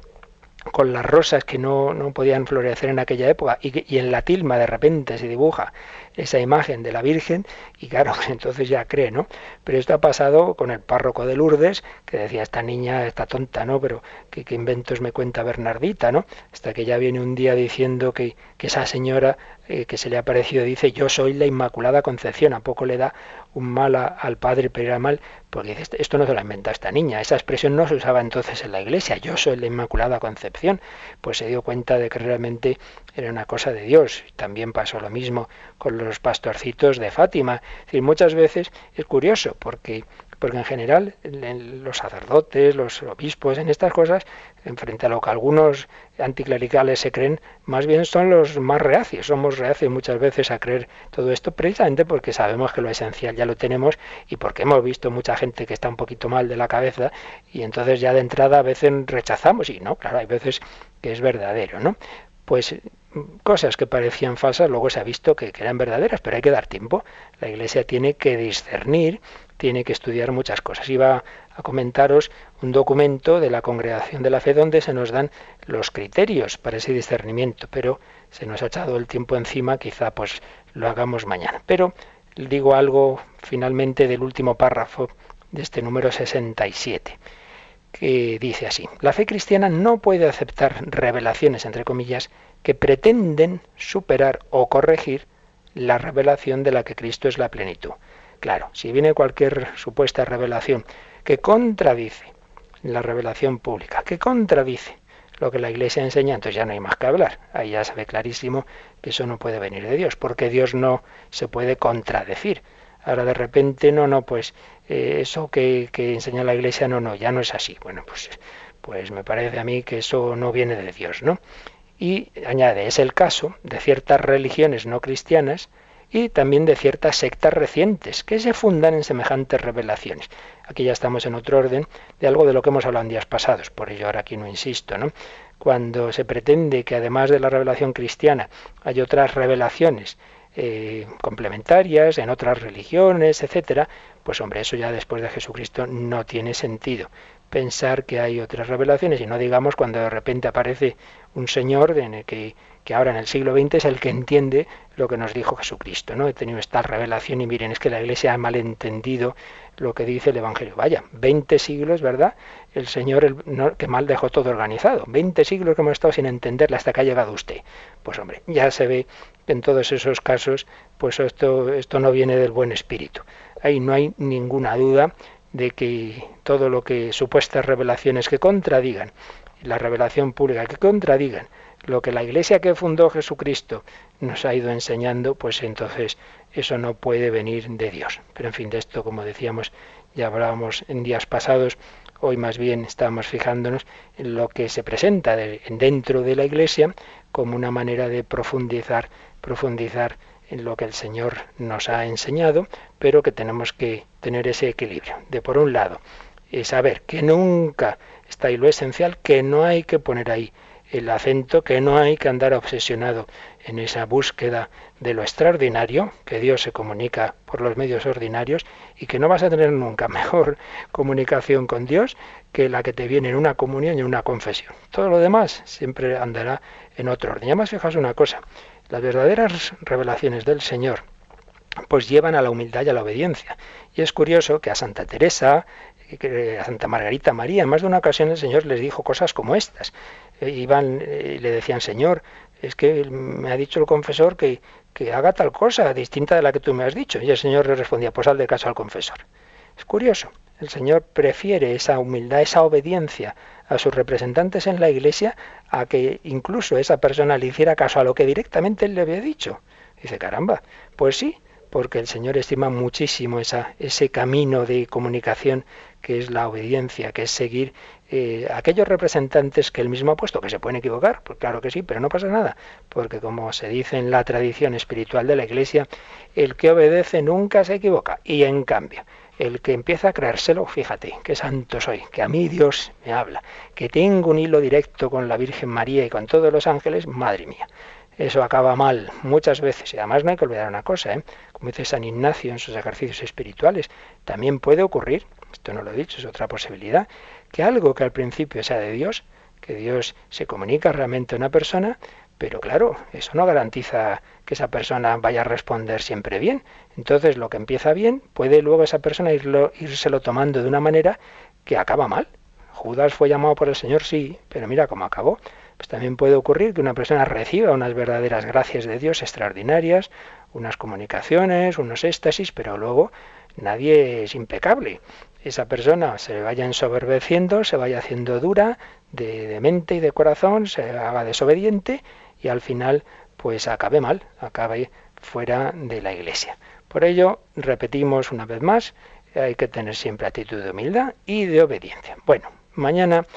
con las rosas que no, no, podían florecer en aquella época y, y, en la tilma de repente se dibuja esa imagen de la Virgen y claro, entonces ya cree, ¿no? Pero esto ha pasado con el párroco de Lourdes, que decía, esta niña está tonta, ¿no? Pero ¿qué, qué inventos me cuenta Bernardita, ¿no? Hasta que ya viene un día diciendo que, que esa señora eh, que se le ha parecido dice, yo soy la Inmaculada Concepción, ¿a poco le da un mal al padre pero era mal? Porque dice, esto no se lo ha inventado esta niña, esa expresión no se usaba entonces en la iglesia, yo soy la Inmaculada Concepción. Pues se dio cuenta de que realmente era una cosa de Dios. También pasó lo mismo con los pastorcitos de Fátima. Es muchas veces es curioso porque porque en general los sacerdotes, los obispos, en estas cosas, en frente a lo que algunos anticlericales se creen, más bien son los más reacios. Somos reacios muchas veces a creer todo esto precisamente porque sabemos que lo esencial ya lo tenemos y porque hemos visto mucha gente que está un poquito mal de la cabeza y entonces ya de entrada a veces rechazamos y no, claro, hay veces que es verdadero, ¿no? Pues cosas que parecían falsas luego se ha visto que, eran verdaderas, pero hay que dar tiempo. La Iglesia tiene que discernir tiene que estudiar muchas cosas. Iba a comentaros un documento de la Congregación de la Fe donde se nos dan los criterios para ese discernimiento, pero se nos ha echado el tiempo encima, quizá pues lo hagamos mañana. Pero digo algo finalmente del último párrafo de este número 67, que dice así, la fe cristiana no puede aceptar revelaciones, entre comillas, que pretenden superar o corregir la revelación de la que Cristo es la plenitud. Claro, si viene cualquier supuesta revelación que contradice la revelación pública, que contradice lo que la Iglesia enseña, entonces ya no hay más que hablar. Ahí ya se ve clarísimo que eso no puede venir de Dios, porque Dios no se puede contradecir. Ahora de repente, no, no, pues eh, eso que, que, enseña la Iglesia, no, no, ya no es así. Bueno, pues, pues me parece a mí que eso no viene de Dios, ¿no? Y añade, es el caso de ciertas religiones no cristianas y también de ciertas sectas recientes que se fundan en semejantes revelaciones. Aquí ya estamos en otro orden de algo de lo que hemos hablado en días pasados, por ello ahora aquí no insisto, ¿no? Cuando se pretende que además de la revelación cristiana hay otras revelaciones eh, complementarias en otras religiones, etcétera, pues hombre, eso ya después de Jesucristo no tiene sentido pensar que hay otras revelaciones y no digamos cuando de repente aparece un señor que ahora en el siglo XX es el que entiende lo que nos dijo Jesucristo. ¿no? He tenido esta revelación y miren, es que la Iglesia ha malentendido lo que dice el Evangelio. Vaya, 20 siglos, ¿verdad? El Señor el, que mal dejó todo organizado. 20 siglos que hemos estado sin entenderla hasta que ha llegado usted. Pues hombre, ya se ve que en todos esos casos, pues esto, esto no viene del buen espíritu. Ahí no hay ninguna duda de que todo lo que supuestas revelaciones que contradigan la revelación pública, que contradigan lo que la iglesia que fundó Jesucristo nos ha ido enseñando, pues entonces eso no puede venir de Dios. Pero en fin, de esto, como decíamos, ya hablábamos en días pasados, hoy más bien estamos fijándonos en lo que se presenta dentro de la iglesia como una manera de profundizar, profundizar en lo que el Señor nos ha enseñado, pero que tenemos que tener ese equilibrio. De por un lado, saber que nunca está ahí lo esencial, que no hay que poner ahí el acento que no hay que andar obsesionado en esa búsqueda de lo extraordinario, que Dios se comunica por los medios ordinarios y que no vas a tener nunca mejor comunicación con Dios que la que te viene en una comunión y en una confesión. Todo lo demás siempre andará en otro orden. Ya más fijas una cosa, las verdaderas revelaciones del Señor pues llevan a la humildad y a la obediencia. Y es curioso que a Santa Teresa, a Santa Margarita María, más de una ocasión el Señor les dijo cosas como estas. Eh, iban y le decían, Señor, es que me ha dicho el confesor que, que haga tal cosa distinta de la que tú me has dicho. Y el Señor le respondía, pues haz de caso al confesor. Es curioso, el Señor prefiere esa humildad, esa obediencia a sus representantes en la Iglesia a que incluso esa persona le hiciera caso a lo que directamente él le había dicho. Dice, caramba, pues sí, porque el Señor estima muchísimo esa, ese camino de comunicación que es la obediencia, que es seguir eh, aquellos representantes que él mismo ha puesto, que se pueden equivocar, pues claro que sí, pero no pasa nada, porque como se dice en la tradición espiritual de la Iglesia, el que obedece nunca se equivoca, y en cambio, el que empieza a creérselo, fíjate, qué santo soy, que a mí Dios me habla, que tengo un hilo directo con la Virgen María y con todos los ángeles, madre mía. Eso acaba mal muchas veces. Y además no hay que olvidar una cosa, ¿eh? como dice San Ignacio en sus ejercicios espirituales, también puede ocurrir, esto no lo he dicho, es otra posibilidad, que algo que al principio sea de Dios, que Dios se comunica realmente a una persona, pero claro, eso no garantiza que esa persona vaya a responder siempre bien. Entonces, lo que empieza bien, puede luego esa persona irlo, írselo tomando de una manera que acaba mal. Judas fue llamado por el Señor, sí, pero mira cómo acabó. Pues también puede ocurrir que una persona reciba unas verdaderas gracias de Dios extraordinarias, unas comunicaciones, unos éxtasis, pero luego nadie es impecable. Esa persona se vaya ensoberbeciendo, se vaya haciendo dura de, de mente y de corazón, se haga desobediente y al final pues acabe mal, acabe fuera de la iglesia. Por ello, repetimos una vez más, hay que tener siempre actitud de humildad y de obediencia. Bueno, mañana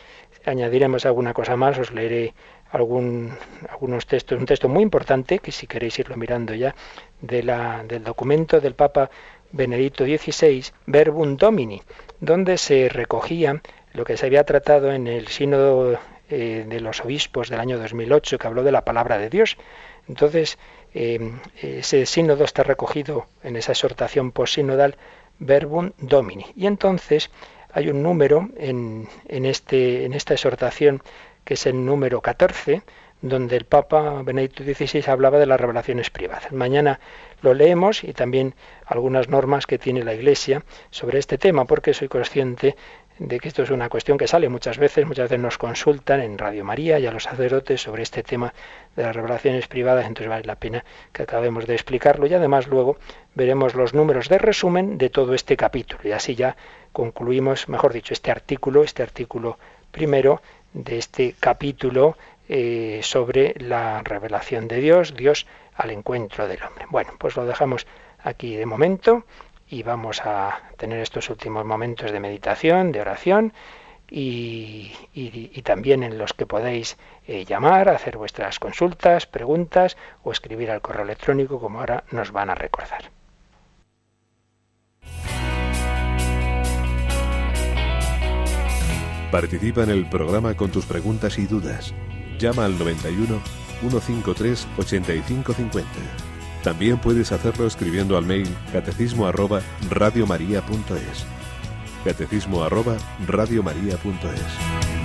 añadiremos alguna cosa más, os leeré algún, algunos textos, un texto muy importante, que si queréis irlo mirando ya, de la, del documento del Papa Benedicto XVI, Verbum Domini, donde se recogía lo que se había tratado en el sínodo eh, de los obispos del año 2008, que habló de la palabra de Dios. Entonces, eh, ese sínodo está recogido en esa exhortación posinodal Verbum Domini. Y entonces hay un número en, en, este, en esta exhortación que es el número 14, donde el Papa Benedicto XVI hablaba de las revelaciones privadas. Mañana lo leemos y también algunas normas que tiene la Iglesia sobre este tema, porque soy consciente de que esto es una cuestión que sale muchas veces, muchas veces nos consultan en Radio María y a los sacerdotes sobre este tema de las revelaciones privadas, entonces vale la pena que acabemos de explicarlo y además luego veremos los números de resumen de todo este capítulo y así ya concluimos, mejor dicho, este artículo, este artículo primero de este capítulo eh, sobre la revelación de Dios, Dios al encuentro del hombre. Bueno, pues lo dejamos aquí de momento y vamos a tener estos últimos momentos de meditación, de oración y, también en los que podéis eh, llamar, hacer vuestras consultas, preguntas o escribir al correo electrónico como ahora nos van a recordar. Participa en el programa con tus preguntas y dudas. Llama al 91 153 8550. También puedes hacerlo escribiendo al mail catecismo arroba radiomaria.es. Catecismo arroba radiomaria.es.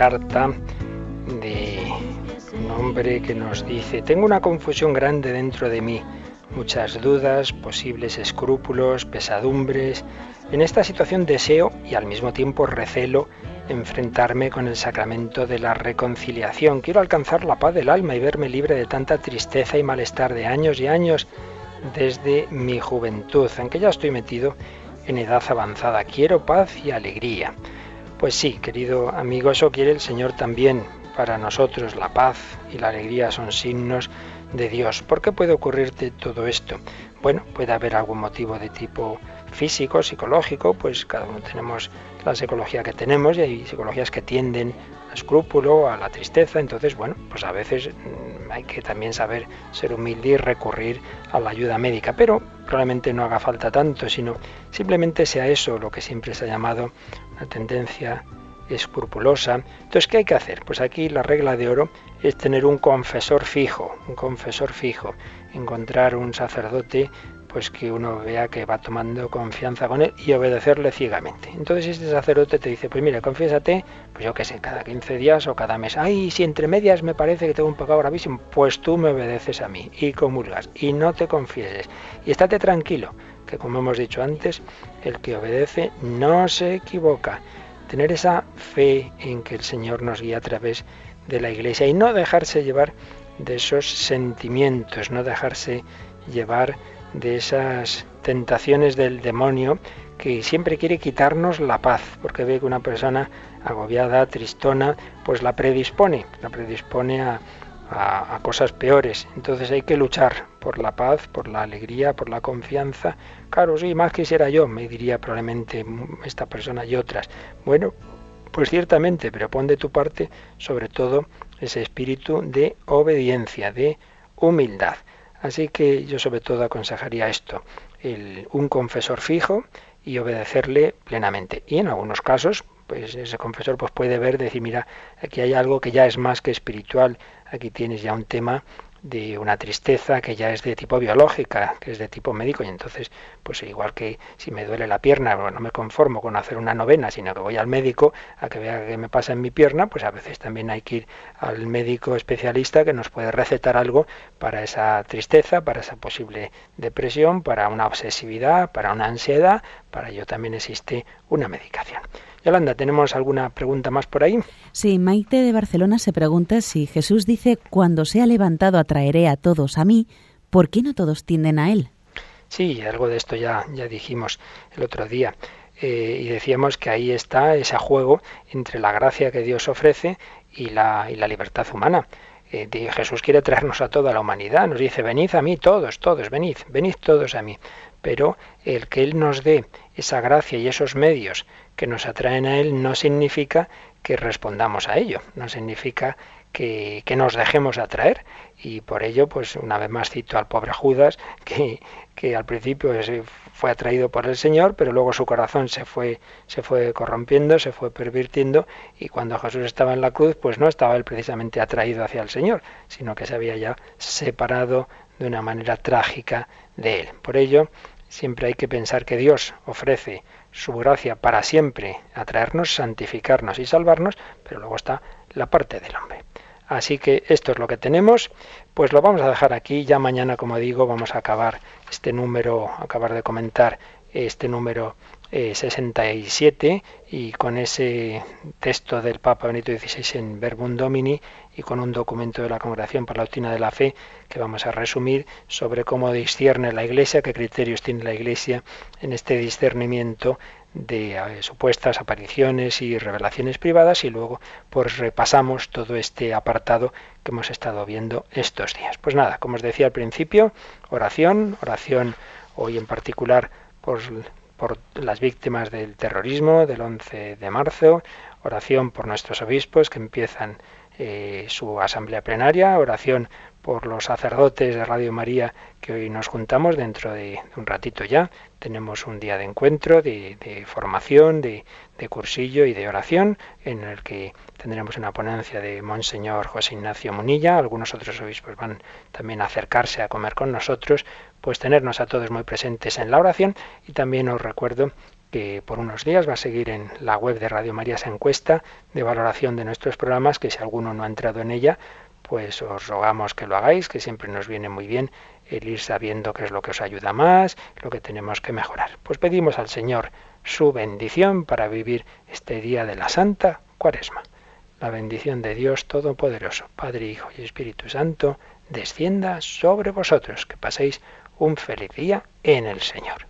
carta de un hombre que nos dice, tengo una confusión grande dentro de mí. muchas dudas, posibles escrúpulos, pesadumbres. En esta situación deseo y al mismo tiempo recelo enfrentarme con el sacramento de la reconciliación. Quiero alcanzar la paz del alma y verme libre de tanta tristeza y malestar de años y años desde mi juventud, aunque ya estoy metido en edad avanzada. Quiero paz y alegría. Pues sí, querido amigo, eso quiere el Señor también. Para nosotros la paz y la alegría son signos de Dios. ¿Por qué puede ocurrirte todo esto? Bueno, puede haber algún motivo de tipo físico, psicológico, pues cada uno tenemos la psicología que tenemos y hay psicologías que tienden al escrúpulo, a la tristeza, entonces bueno, pues a veces mm, hay que también saber ser humilde y recurrir a la ayuda médica, pero probablemente no haga falta tanto, sino simplemente sea eso lo que siempre se ha llamado una tendencia escrupulosa. Entonces, ¿qué hay que hacer? Pues aquí la regla de oro es tener un confesor fijo, un confesor fijo, encontrar un sacerdote pues que uno vea que va tomando confianza con él y obedecerle ciegamente. Entonces este sacerdote te dice, pues mira, confiésate, pues yo qué sé, cada 15 días o cada mes. Ay, si entre medias me parece que tengo un pecado gravísimo, pues tú me obedeces a mí y comulgas y no te confieses. Y estate tranquilo, que como hemos dicho antes, el que obedece no se equivoca. Tener esa fe en que el Señor nos guía a través de la iglesia y no dejarse llevar de esos sentimientos, no dejarse llevar de esas tentaciones del demonio que siempre quiere quitarnos la paz, porque ve que una persona agobiada, tristona, pues la predispone, la predispone a, a, cosas peores. Entonces hay que luchar por la paz, por la alegría, por la confianza. Claro, sí, más quisiera yo, me diría probablemente esta persona y otras. Bueno, pues ciertamente, pero pon de tu parte sobre todo ese espíritu de obediencia, de humildad. Así que yo sobre todo aconsejaría esto, el, un confesor fijo y obedecerle plenamente. Y en algunos casos, pues ese confesor pues puede ver, decir, mira, aquí hay algo que ya es más que espiritual, aquí tienes ya un tema de una tristeza que ya es de tipo biológica, que es de tipo médico, y entonces, pues igual que si me duele la pierna, no me conformo con hacer una novena, sino que voy al médico a que vea qué me pasa en mi pierna, pues a veces también hay que ir al médico especialista que nos puede recetar algo para esa tristeza, para esa posible depresión, para una obsesividad, para una ansiedad, para ello también existe una medicación. Yolanda, ¿tenemos alguna pregunta más por ahí? Sí, Maite de Barcelona se pregunta si Jesús dice, cuando sea levantado atraeré a todos a mí, ¿por qué no todos tienden a él? Sí, algo de esto ya, ya dijimos el otro día. Eh, y decíamos que ahí está ese juego entre la gracia que Dios ofrece y la, y la libertad humana. Eh, Jesús quiere traernos a toda la humanidad, nos dice, venid a mí todos, todos, venid, venid todos a mí. Pero el que Él nos dé esa gracia y esos medios que nos atraen a Él no significa que respondamos a ello, no significa que, nos dejemos atraer. Y por ello, pues una vez más cito al pobre Judas, que, que al principio fue atraído por el Señor, pero luego su corazón se fue, se fue corrompiendo, se fue pervirtiendo, y cuando Jesús estaba en la cruz, pues no estaba él precisamente atraído hacia el Señor, sino que se había ya separado de una manera trágica de él. Por ello, siempre hay que pensar que Dios ofrece su gracia para siempre atraernos, santificarnos y salvarnos, pero luego está la parte del hombre. Así que esto es lo que tenemos, pues lo vamos a dejar aquí, ya mañana, como digo, vamos a acabar este número, acabar de comentar este número 67 eh, y con ese texto del Papa Benito XVI en Verbum Domini y con un documento de la Congregación para la Doctrina de la Fe que vamos a resumir sobre cómo discierne la Iglesia, qué criterios tiene la Iglesia en este discernimiento de eh, supuestas apariciones y revelaciones privadas y luego pues repasamos todo este apartado que hemos estado viendo estos días. Pues nada, como os decía al principio, oración, oración hoy en particular por por las víctimas del terrorismo del 11 de marzo, oración por nuestros obispos que empiezan eh, su asamblea plenaria, oración por los sacerdotes de Radio María que hoy nos juntamos dentro de, un ratito ya. Tenemos un día de encuentro, de, formación, de, de, cursillo y de oración, en el que tendremos una ponencia de Monseñor José Ignacio Munilla. Algunos otros obispos van también a acercarse a comer con nosotros, pues tenernos a todos muy presentes en la oración. Y también os recuerdo que por unos días va a seguir en la web de Radio María esa encuesta de valoración de nuestros programas, que si alguno no ha entrado en ella, pues os rogamos que lo hagáis, que siempre nos viene muy bien el ir sabiendo qué es lo que os ayuda más, lo que tenemos que mejorar. Pues pedimos al Señor su bendición para vivir este día de la Santa Cuaresma. La bendición de Dios Todopoderoso, Padre, Hijo y Espíritu Santo, descienda sobre vosotros, que paséis un feliz día en el Señor.